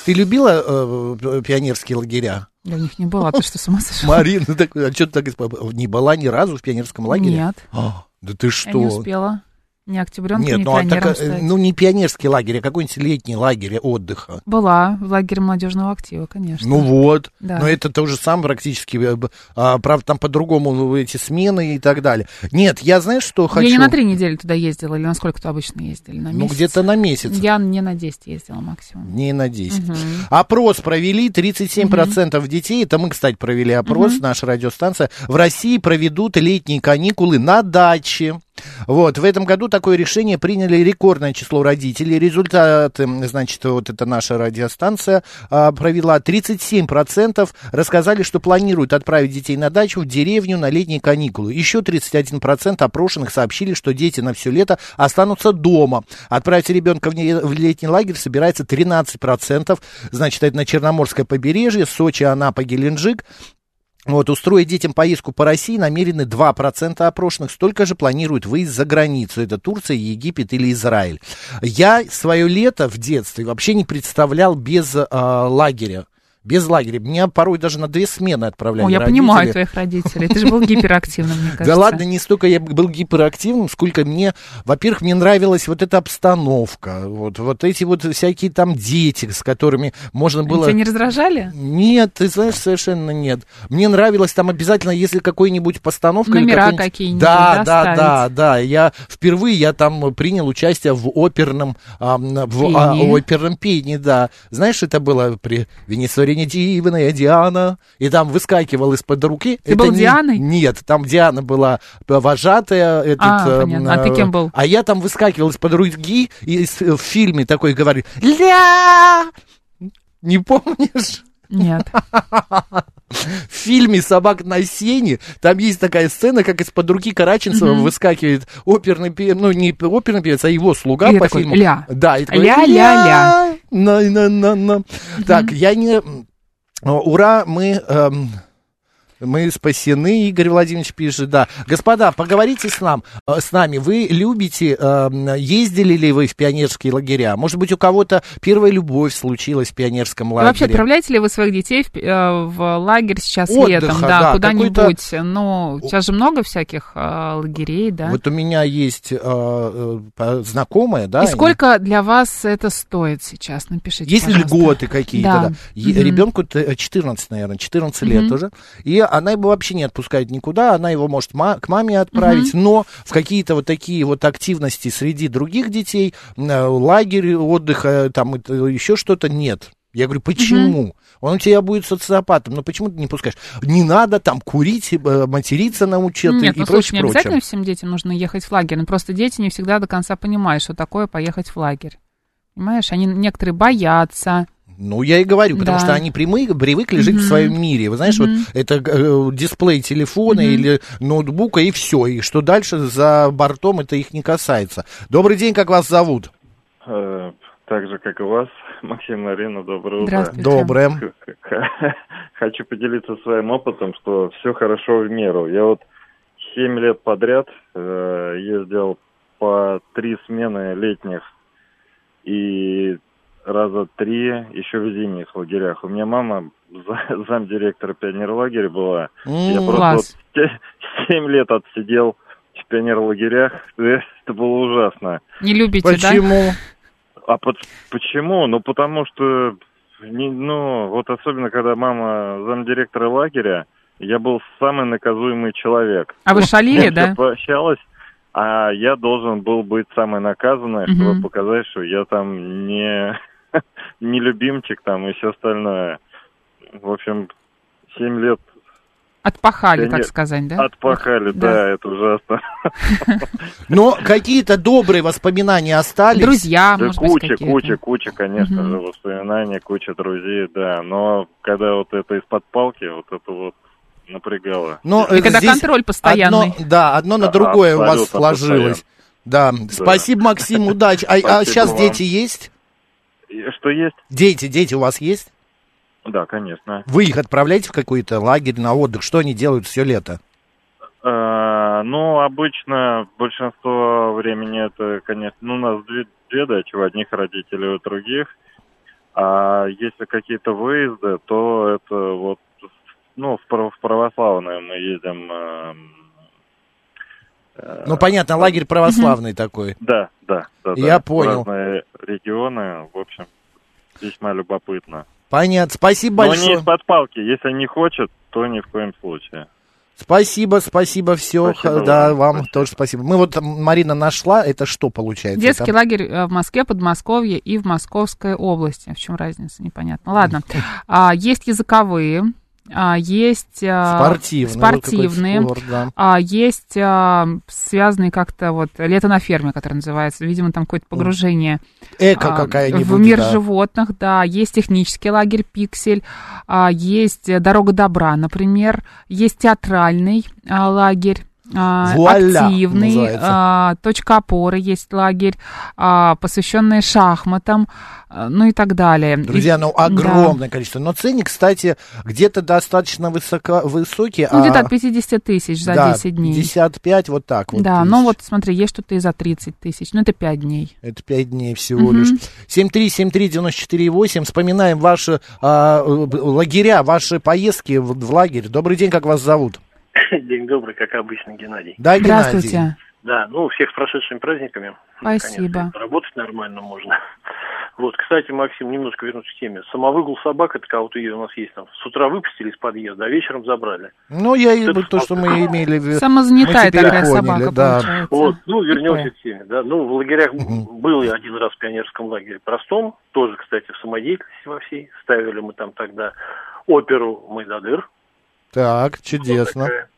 Ты любила э, пионерские лагеря? Я них не была, ты что, с ума сошел? Марина, так, а что ты так не была ни разу в пионерском лагере? Нет, А, да ты что? я не успела. Ни октябренком, Нет, ни ну, а так, э, стать. ну не пионерский лагерь, а какой-нибудь летний лагерь отдыха. Была в лагере молодежного актива, конечно. Ну вот, Да. но это то же самое практически, э, а, правда, там по-другому ну, эти смены и так далее. Нет, я знаешь, что хочу? Я не на три недели туда ездила, или на сколько туда обычно ездили? На Ну, месяц? где-то на месяц. Я не на 10 ездила максимум. Не на 10. Опрос провели, 37% детей, это мы, кстати, провели опрос, наша радиостанция, в России проведут летние каникулы на даче. Вот, в этом году такое решение приняли рекордное число родителей. Результаты, значит, вот это наша радиостанция а, провела. 37% рассказали, что планируют отправить детей на дачу, в деревню на летние каникулы. Еще 31% опрошенных сообщили, что дети на все лето останутся дома. Отправить ребенка в, не- в летний лагерь собирается 13%. Значит, это на Черноморское побережье, Сочи, Анапа, Геленджик. Вот, устроить детям поездку по России намерены 2% опрошенных, столько же планируют выезд за границу. Это Турция, Египет или Израиль. Я свое лето в детстве вообще не представлял без а, лагеря Без лагеря. Меня порой даже на две смены отправляли О, я родители. понимаю твоих родителей. Ты же был гиперактивным, мне кажется. Да ладно, не столько я был гиперактивным, сколько мне, во-первых, мне нравилась вот эта обстановка, вот, вот эти вот всякие там дети, с которыми можно было... Тебя не раздражали? Нет, ты знаешь, совершенно нет. Мне нравилось там обязательно, если какой-нибудь постановка... Номера какой-нибудь- какие-нибудь, Да, да, да, да, да. Я впервые я там принял участие в оперном, в а, оперном пении, да. Знаешь, это было при Венесуэрине Дивная Диана, и там выскакивал из-под руки. Ты Это был не- Дианой? Нет, там Диана была вожатая. Этот, А, эм, понятно. А ты э, кем был? А я там выскакивал из-под руки и с- в фильме такой говорит «Ля!» Не помнишь? Нет. В фильме «Собак на сене» там есть такая сцена, как из-под руки Караченцева Мгм. выскакивает оперный певец, ну, не оперный певец, а его слуга И по такой, фильму. «Ля». Да, и такой, Ля-ля-ля. На, на, на, на. Так, я не... Ура, мы... эм, мы спасены, Игорь Владимирович пишет, да. Господа, поговорите с, нам, э, с нами. Вы любите, эм, ездили ли вы в пионерские лагеря? Может быть, у кого-то первая любовь случилась в пионерском И лагере? вообще, отправляете ли вы своих детей в, э, в лагерь сейчас Отдыха, летом? да, Да, куда-нибудь. Ну, сейчас же много всяких э, лагерей, да? Вот у меня есть знакомая, да. И сколько для вас это стоит сейчас? Напишите, Есть пожалуйста. льготы какие-то, Да. да. Мгм. Ребенку т- 14, наверное, 14 лет Мгм. уже. И она его вообще не отпускает никуда, она его может ма- к маме отправить, но в какие-то вот такие вот активности среди других детей, э, лагерь отдыха, там это, еще что-то нет. Я говорю, почему? Он у тебя будет социопатом, но почему ты не пускаешь? Не надо там курить, э, материться научат Нет, и ну прочее, не прочее. обязательно всем детям нужно ехать в лагерь. Но просто дети не всегда до конца понимают, что такое поехать в лагерь. Понимаешь, они некоторые боятся. Ну, я и говорю, потому Да. что они прямы, привыкли жить в Мгм. своем мире. Вы знаешь, Мгм. вот это э, дисплей телефона Мгм. или ноутбука, и все. И что дальше за бортом, это их не касается. Добрый день, как вас зовут? Э, Так же, как и вас, Максим Марина, доброе утро. Доброе. Хочу поделиться своим опытом, что все хорошо в меру. Я вот 7 лет подряд э, ездил по три смены летних и раза три еще в зимних лагерях. У меня мама за- замдиректора пионерлагеря была. Я М, просто Класс. вот 7 лет отсидел в пионерлагерях. Это было ужасно. Не любите, да? Почему? А под- почему? Ну, потому что, не- ну, вот особенно, когда мама замдиректора лагеря, я был самый наказуемый человек. А вы шалили, да? Прощалась, а я должен был быть самый наказанный, чтобы показать, что я там не, не любимчик там и все остальное. В общем, семь лет Отпахали, так нет. сказать, да? отпахали, Да. да, это ужасно. Но какие-то добрые воспоминания остались? Друзья, Да может быть, куча, какие-то. куча, куча, конечно Мгм. же, воспоминаний, куча друзей, да. Но когда вот это из-под палки, вот это вот напрягало. Но, И когда контроль постоянный. Одно, да, одно на Да, другое у вас сложилось. Да. Спасибо, Максим, удачи. А, а сейчас вам. дети есть? Что есть? Дети, дети у вас есть? Да, конечно. Вы их отправляете в какой-то лагерь на отдых? Что они делают все лето? А, ну, обычно большинство времени это, конечно, ну, у нас две, две дачи, у одних родителей, у других. А если какие-то выезды, то это вот, ну, в, право- в православное мы ездим. Ну, понятно, лагерь православный такой. Да, да, да. Я да. понял. Разные регионы, в общем, весьма любопытно. Понятно. Спасибо Но большое. не из-под палки. Если не хочет, то ни в коем случае. Спасибо, спасибо, все. Спасибо да, вам, вам спасибо. тоже спасибо. Мы вот, Марина нашла, это что получается? Детский Там- лагерь э, в Москве, Подмосковье и в Московской области. В чем разница, непонятно. Ладно. А, есть языковые, есть а, Спортивный. вот какой спортивные, спорт, да. а, есть а, связанные как-то вот «Лето на ферме», который называется. Видимо, там какое-то погружение Эко а, какая-нибудь. в мир да. животных, да. Есть технический лагерь «Пиксель», а, есть «Дорога добра», например. Есть театральный а, лагерь. А, Вуаля, активный, называется. а, точка опоры есть лагерь, а, посвященный шахматам, ну и так далее. Друзья, И- ну да. огромное количество. Но ценник, кстати, где-то достаточно высоко, высокий. Ну, где-то от 50 тысяч за да, 10 дней. 55, вот так вот. да, тысяч. ну вот смотри, есть что-то и за 30 тысяч, ну это 5 дней. Это 5 дней всего Мгм. лишь. 7373948. Вспоминаем ваши а, э, лагеря, ваши поездки в, в лагерь. Добрый день, как вас зовут? День добрый, как обычно, Геннадий. Да, Здравствуйте. Да, ну, всех с прошедшими праздниками. Спасибо. Работать нормально можно. Вот, кстати, Максим, немножко вернусь к теме. Самовыгул собак, это кого-то у нас есть там. С утра выпустили из подъезда, а вечером забрали. Ну, я и Это то, что мы имели в виду. Самозанятая такая поняли, собака да. получается. Вот, ну, вернемся к теме, да. Ну, в лагерях был я один раз в пионерском лагере простом, тоже, кстати, в самодеятельности во всей. Ставили мы там тогда оперу «Майдадыр». Так, чудесно. такая.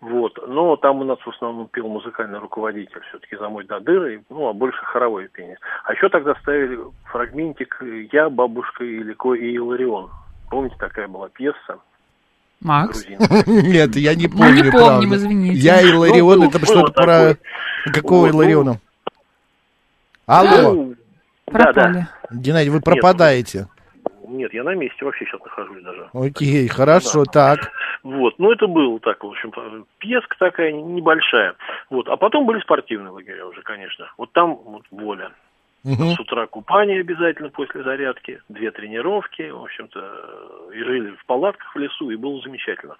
Вот. Но там у нас в основном пел музыкальный руководитель все-таки за мой дадыр, и, ну, а больше хоровое пение. А еще тогда ставили фрагментик «Я, бабушка Илико и Иларион». Помните, такая была пьеса? Макс? Нет, я не Мы помню, не помним, правда. извините. Я и Ларион, Ну, это что-то про... Какого Вот, ну, Илариона? Алло, Ну, да, Пропали. да. Геннадий, вы пропадаете. Нет, я на месте вообще сейчас нахожусь даже. Окей, хорошо, так. Вот, ну это было так, в общем, пьеска такая небольшая. Вот, а потом были спортивные лагеря уже, конечно. Вот там вот воля. Мгм. С утра купание обязательно после зарядки, две тренировки, в общем-то, и жили в палатках в лесу, и было замечательно.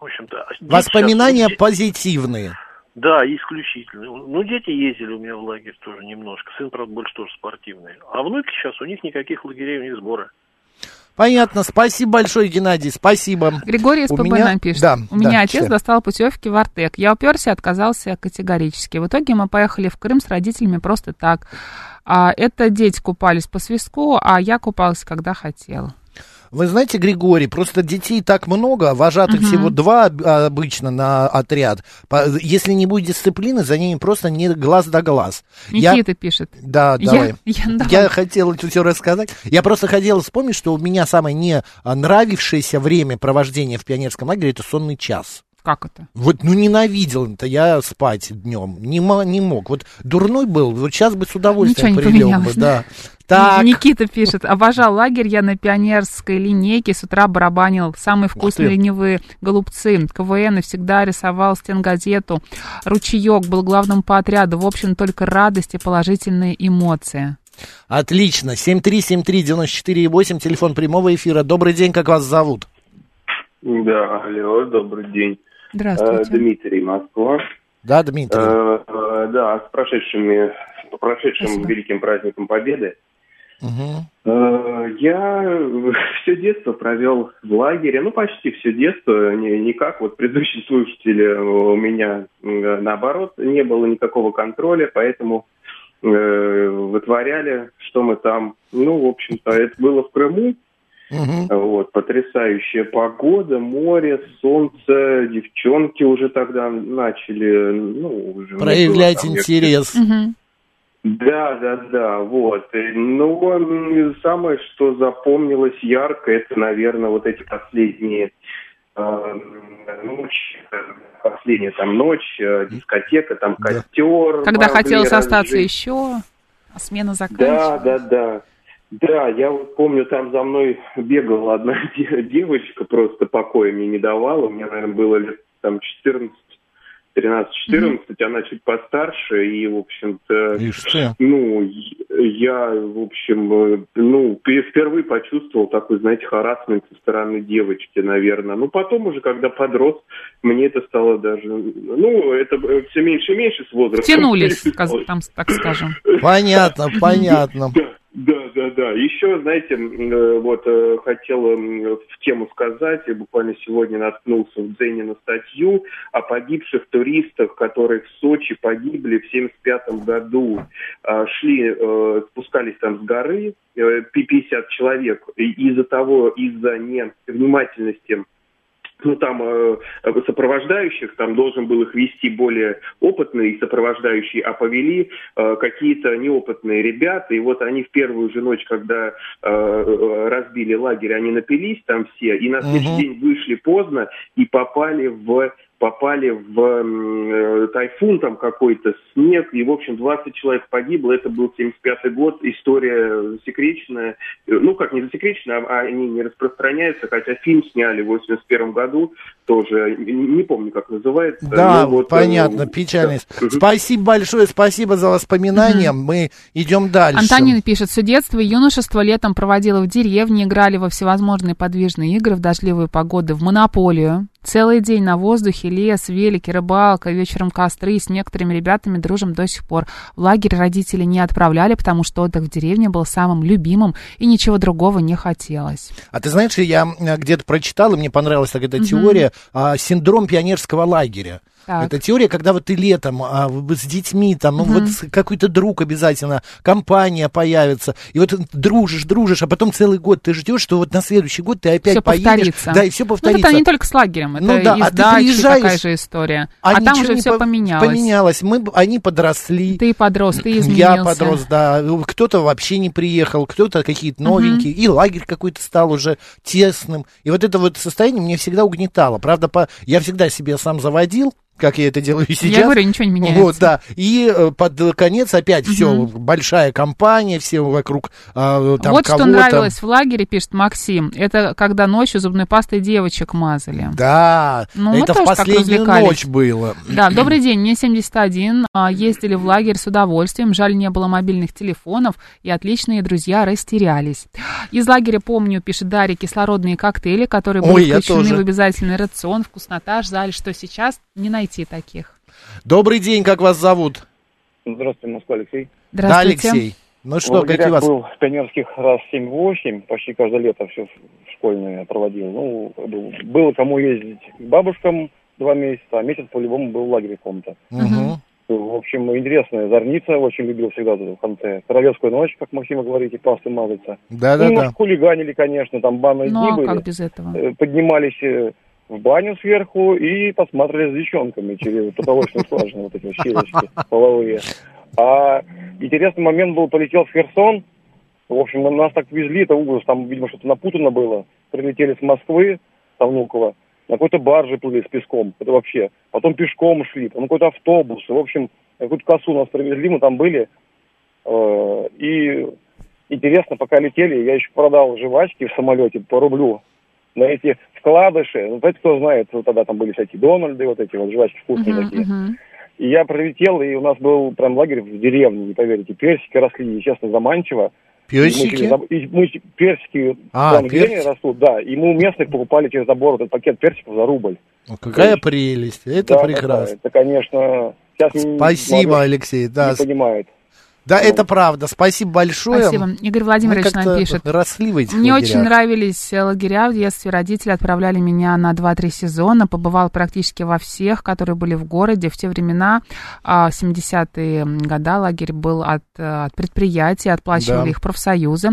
В общем-то, а Воспоминания сейчас- позитивные. Да, исключительно. Ну, дети ездили у меня в лагерь тоже немножко. Сын, правда, больше тоже спортивный. А внуки сейчас, у них никаких лагерей, у них сборы. Понятно, спасибо большое, Геннадий, спасибо. Григорий из ПБ меня- нам пишет. да, У меня да, отец читаем. достал путевки в Артек. Я уперся и отказался категорически. В итоге мы поехали в Крым с родителями просто так. А, это дети купались по свистку, а я купалась, когда хотела. Вы знаете, Григорий, просто детей так много, вожатых Мгм. всего два а, обычно на отряд. Если не будет дисциплины, за ними просто не глаз да глаз. Я- Никита пишет. Да, Я- давай. я- давай. Я хотел это все рассказать. Я просто хотел вспомнить, что у меня самое не а, нравившееся время провождения в пионерском лагере это сонный час. Как это? Вот, ну, ненавидел это я спать днем. Не, не мог. Вот дурной был, вот сейчас бы с удовольствием Ничего не прилег бы, да. Так, Никита пишет, обожал лагерь, я на пионерской линейке с утра барабанил самые вкусные ленивые голубцы, КВН и всегда рисовал стенгазету. Ручеек был главным по отряду. В общем, только радость и положительные эмоции. отлично. 7373948, телефон прямого эфира. Добрый день, как вас зовут? Да, алло, добрый день. Здравствуйте. Э, Дмитрий, Москва. Да, Дмитрий? Э, э, Да, с прошедшими, с прошедшим Спасибо. Великим праздником Победы. Э, Я все детство провел в лагере, ну почти все детство, не, не как вот предыдущие слушатели, у меня наоборот не было никакого контроля, поэтому э, вытворяли, что мы там, ну, в общем-то, это было в Крыму, Мгм. вот, потрясающая погода, море, солнце, девчонки уже тогда начали, ну, уже... Проявлять было там интерес. Мгм. да, да, да, вот. Э, Ну, м, самое, что запомнилось ярко, это, наверное, вот эти последние э, ночи, последняя там ночь, э, дискотека, там Да. костер. Когда хотелось остаться еще, а смена заканчивалась. да, да. Да, я вот помню, там за мной бегала одна де- девочка, просто покоя мне не давала. Мне, наверное, было лет там 14, 13-14, она чуть постарше, и, в общем-то, ну, я, в общем, э, ну, пе- впервые почувствовал такой, знаете, харасмент со стороны девочки, наверное. Ну, потом уже, когда подрос, мне это стало даже, ну, это все меньше и меньше с возрастом. Тянулись, там, так скажем. Понятно, понятно. Да, да, да. Еще, знаете, э, вот э, хотел в тему сказать, я буквально сегодня наткнулся в Дзене на статью о погибших туристах, которые в Сочи погибли в 75 году. А, Шли, э, спускались там с горы, э, пи- 50 человек, из-за того, из-за невнимательности ну, там э, сопровождающих, там должен был их вести более опытный сопровождающий, а повели э, какие-то неопытные ребята, и вот они в первую же ночь, когда э, э, разбили лагерь, они напились там все, и на следующий день вышли поздно и попали в попали в э, тайфун там какой-то, снег, и, в общем, 20 человек погибло, это был 75-й год, история засекреченная, ну, как не засекреченная, а они не распространяются, хотя фильм сняли в 81 году, тоже, не, помню, как называется. Да, вот, понятно, э, печально. Да. Спасибо большое, спасибо за воспоминания, угу. мы идем дальше. Антонин пишет, все детство и юношество летом проводила в деревне, играли во всевозможные подвижные игры в дождливые погоды, в монополию, Целый день на воздухе, лес, велики, рыбалка, вечером костры. С некоторыми ребятами дружим до сих пор. В лагерь родители не отправляли, потому что отдых в деревне был самым любимым, и ничего другого не хотелось. А ты знаешь, я где-то прочитал, и мне понравилась эта угу. теория, синдром пионерского лагеря. Так. Это теория, когда вот ты летом а, с детьми, там, ну угу. вот какой-то друг обязательно, компания появится, и вот дружишь, дружишь, а потом целый год ты ждешь, что вот на следующий год ты опять все поедешь. Повторится. Да, и все повторится. Ну, это не только с лагерем, это ну, да, и а с дачей такая же история. А, а там уже все по- поменялось. Поменялось, мы, они подросли. Ты подрос, ты изменился. Я подрос, да. Кто-то вообще не приехал, кто-то какие-то новенькие, угу. и лагерь какой-то стал уже тесным. И вот это вот состояние мне всегда угнетало. Правда, по... я всегда себе сам заводил, как я это делаю сейчас. Я говорю, ничего не меняется. Вот, да. И э, под конец опять угу. все, большая компания, все вокруг э, там Вот что нравилось в лагере, пишет Максим, это когда ночью зубной пастой девочек мазали. Да, ну, это в последнюю ночь было. Да, добрый день, мне 71, а, ездили в лагерь с удовольствием, жаль, не было мобильных телефонов, и отличные друзья растерялись. Из лагеря помню, пишет Дарья, кислородные коктейли, которые были Ой, включены в обязательный рацион, вкуснота, жаль, что сейчас не найти найти таких. Добрый день, как вас зовут? Здравствуйте, Москва, Алексей. Здравствуйте. Да, Алексей. Ну что, в какие у вас... был в пионерских раз 7-8, почти каждое лето все школьное проводил. Ну, было кому ездить к бабушкам два месяца, а месяц по-любому был в лагере в каком-то. Угу. В общем, интересная зорница, очень любил всегда в конце. Королевскую ночь, как Максима говорит, и пасты мазаться. Да, да, ну, да. хулиганили, конечно, там банные ну, дни а были. как без этого? Э, поднимались э, в баню сверху и посмотрели с девчонками через потолочную скважину, вот эти вот щелечки половые. А интересный момент был, полетел в Херсон, в общем, нас так везли, это ужас, там, видимо, что-то напутано было. Прилетели с Москвы, со Внуково, на какой-то барже плыли с песком, это вообще. Потом пешком шли, потом какой-то автобус. В общем, какую-то косу нас привезли, мы там были. Э, и интересно, пока летели, я еще продал жвачки в самолете по рублю на эти вкладыши. Ну, знаете, кто знает, вот тогда там были всякие Дональды, вот эти вот жвачки вкусные uh-huh, такие. Uh-huh. И я пролетел, и у нас был прям лагерь в деревне, не поверите. Персики росли, честно, заманчиво. Персики? И мы, через, мы персики а, там персики? растут, да. И мы у местных покупали через забор этот пакет персиков за рубль. Ну, какая есть, прелесть, это да, прекрасно. Да, это, конечно, сейчас Спасибо, Алексей, да. Не понимает. Да, ну. это правда. Спасибо большое. Спасибо. Игорь Владимирович нам пишет. росли в этих Мне лагерях. очень нравились э, лагеря в детстве. Родители отправляли меня на 2-3 сезона. Побывал практически во всех, которые были в городе. В те времена, 70-е а, года, лагерь был от, э, от предприятий, отплачивали да. их профсоюзы.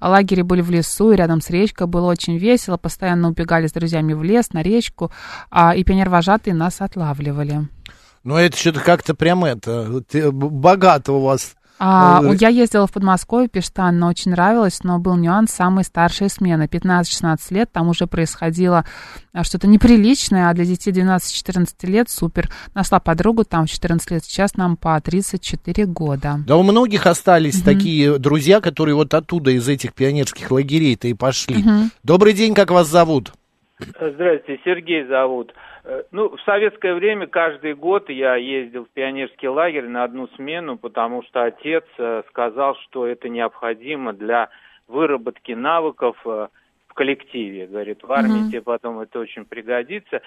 Лагеря были в лесу и рядом с речкой. Было очень весело. Постоянно убегали с друзьями в лес, на речку. А, и пионер-вожатые нас отлавливали. Ну, это что-то как-то прям это, богато у вас а, ну, я ездила в Подмосковье, пишет Анна, очень нравилось, но был нюанс самой старшей смены. 15-16 лет, там уже происходило а, что-то неприличное, а для детей 12-14 лет супер. Нашла подругу, там 14 лет, сейчас нам по 34 года. Да у многих остались угу. такие друзья, которые вот оттуда, из этих пионерских лагерей-то и пошли. Угу. Добрый день, как вас зовут? Здравствуйте, Сергей зовут. Э, ну, в советское время каждый год я ездил в пионерский лагерь на одну смену, потому что отец э, сказал, что это необходимо для выработки навыков э, в коллективе. Говорит, в армии mm-hmm. тебе потом это очень пригодится.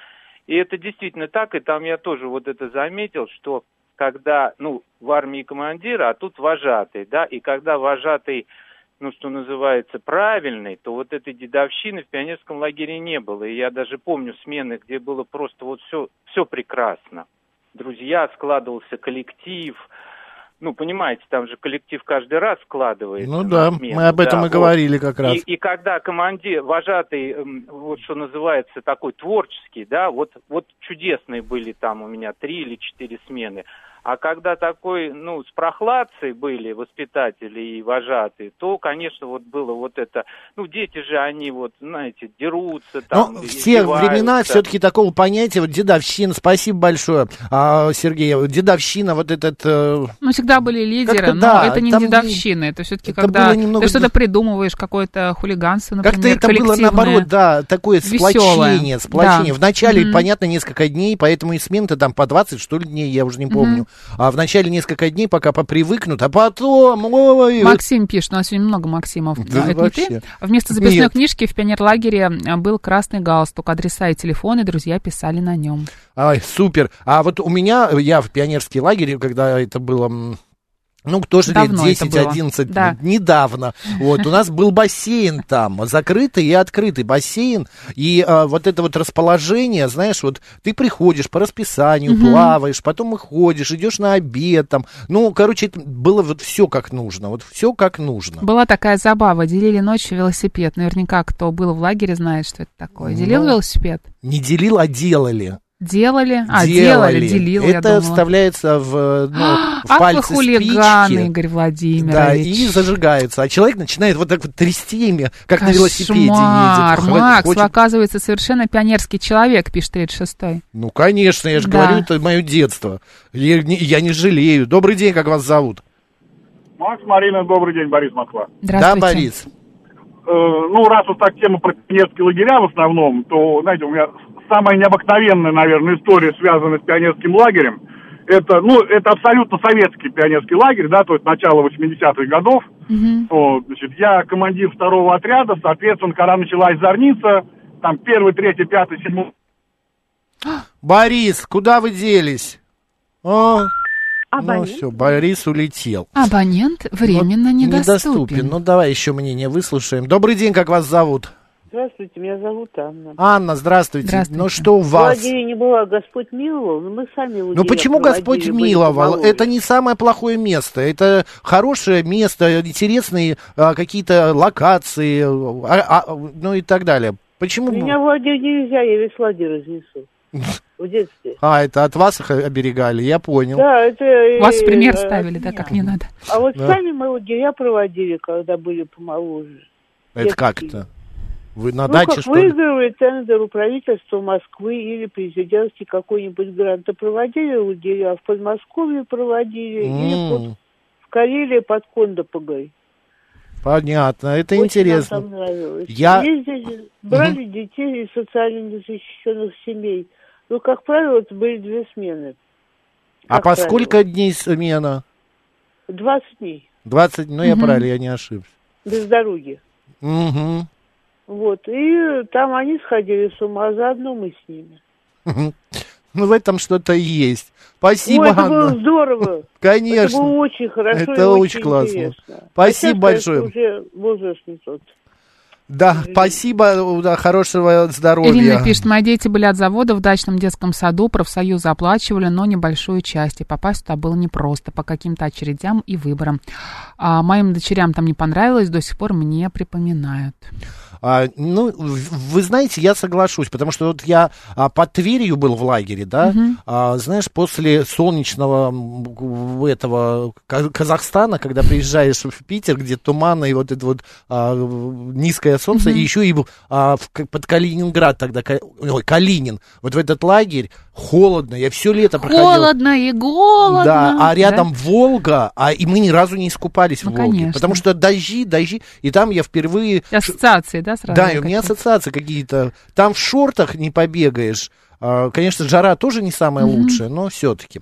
И это действительно так, и там я тоже вот это заметил, что когда, ну, в армии командира, а тут вожатый, да, и когда вожатый ну, что называется, правильной, то вот этой дедовщины в пионерском лагере не было. И я даже помню смены, где было просто вот все, все прекрасно. Друзья, складывался коллектив. Ну, понимаете, там же коллектив каждый раз складывается. Ну да, смену. мы об этом да, и вот. говорили как раз. И, и когда командир, вожатый, вот что называется, такой творческий, да, вот, вот чудесные были там у меня три или четыре смены. А когда такой, ну, с прохладцей были воспитатели и вожатые, то, конечно, вот было вот это, ну, дети же, они вот, знаете, дерутся там, Но все времена все-таки такого понятия, вот дедовщина, спасибо большое, а, Сергей, дедовщина, вот этот... э, Ну, всегда были лидеры, но да, это не там дедовщина, это все-таки когда немного ты что-то придумываешь, какое-то хулиганство, например, Как-то это было, наоборот, да, такое сплочение, сплочение. Да. Вначале, Мгм. понятно, несколько дней, поэтому и смены-то там по 20, что ли, дней, я уже не помню. А вначале несколько дней, пока попривыкнут, а потом... Ой, Максим пишет, у нас сегодня много Максимов. Да это не ты? вообще. Вместо записной Нет. книжки в пионерлагере а, был красный галстук, адреса и телефоны, друзья писали на нем. Ай, супер. А вот у меня, я в пионерский лагерь, когда это было... Ну, тоже Давно лет это было. 10-11, Да. недавно. Вот, у нас был бассейн там, закрытый и открытый бассейн. И а, вот это вот расположение, знаешь, вот ты приходишь по расписанию, Мгм. плаваешь, потом ходишь, идешь на обед там. Ну, короче, это было вот все как нужно, вот все как нужно. Была такая забава, делили ночью велосипед. Наверняка, кто был в лагере, знает, что это такое. Делил Ну, велосипед? Не делил, а делали. Делали? А, делали, делил, я Это думала. вставляется в, ну, в Ах, вы пальцы хулиганы, спички. Игорь Владимирович. Да, и зажигаются. А человек начинает вот так вот трясти ими, как на велосипеде Кошмар, едет. Макс, Хочет- вы, оказывается, совершенно пионерский человек, пишет 36-й. Ну, конечно, я же Да. говорю, это мое детство. Я не, я не жалею. Добрый день, как вас зовут? Макс, Марина, добрый день, Борис Москва. Да, Борис. Э, ну, раз вот так тема про пионерские лагеря в основном, то, знаете, у меня самая необыкновенная, наверное, история, связанная с пионерским лагерем. Это, ну, это абсолютно советский пионерский лагерь, да, то есть начало 80-х годов. Вот, значит, я командир второго отряда, соответственно, когда началась зорница, там первый, третий, пятый, седьмой, Борис, куда вы делись? О, ну Абонент? все, Борис улетел. Абонент временно недоступен. Ну, давай еще мнение выслушаем. Добрый день, как вас зовут? Здравствуйте, меня зовут Анна. Анна, здравствуйте. Ну, что у вас? лагере не была, Господь миловал, но мы сами Ну почему Господь миловал? Это не самое плохое место. Это хорошее место, интересные а, какие-то локации, а, а, ну и так далее. Почему? Меня в лагерь нельзя, я весь лагерь разнесу. В детстве. А, это от вас их оберегали, я понял. Да, это... Вас в пример э, ставили, да, как не надо. А вот Да. сами мы лагеря проводили, когда были помоложе. Это как это? Вы на ну, даче, как что ли? выигрывали тендер у правительства Москвы или президентский какой-нибудь грант. А проводили лагеря, в Подмосковье проводили, или М. вот в Карелии под Кондопогой. Понятно, это Очень интересно. нам там нравилось. Я- Ездили, брали детей из социально незащищенных семей. Ну, как правило, это были две смены. А по правило. сколько дней смена? 20 дней 20, ну я Мгм. правильно, я не ошибся. без дороги. Мгм. Вот. И там они сходили с ума, а заодно мы с ними. Ну, в этом что-то и есть. Спасибо, Ой, это Анна. было здорово. Конечно. Это было очень хорошо Это и очень классно. интересно. Спасибо А большое. уже возраст не тот. Да, спасибо, да, хорошего здоровья. Ирина пишет, мои дети были от завода в дачном детском саду, профсоюзы оплачивали, но небольшую часть, и попасть туда было непросто по каким-то очередям и выборам. А моим дочерям там не понравилось, до сих пор мне припоминают. А, ну, вы знаете, я соглашусь, потому что вот я а, под Тверью был в лагере, да, Мгм. а, знаешь, после солнечного этого Ка- Казахстана, когда приезжаешь в Питер, где туманно и вот это вот а, низкое солнце, Мгм. и еще и а, в под Калининград тогда, ой, Калинин, вот в этот лагерь холодно, я все лето проходил. Холодно и голодно. Да, а рядом Да? Волга, а и мы ни разу не искупались Ну, в Волге, конечно. потому что дожди, дожди, и там я впервые Ассоциации, да, сразу? да, и у меня ассоциации какие-то. Там в шортах не побегаешь. А, Конечно, жара тоже не самая лучшая, но все-таки.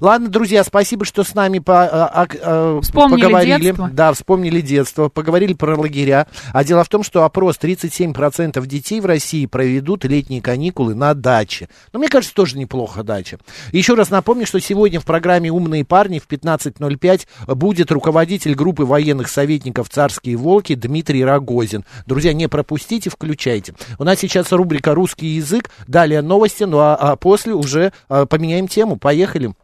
Ладно, друзья, спасибо, что с нами по- а, а, а, Вспомнили поговорили. детство. Да, вспомнили детство, поговорили про лагеря. А дело в том, что опрос 37% детей в России проведут летние каникулы на даче. Но мне кажется, тоже неплохо дача. Еще раз напомню, что сегодня в программе «Умные парни» в 15.05 будет руководитель группы военных советников «Царские волки» Дмитрий Рогозин. Друзья, не пропустите, включайте. У нас сейчас рубрика «Русский язык», далее новости, ну а, а после уже а, поменяем тему. Поехали.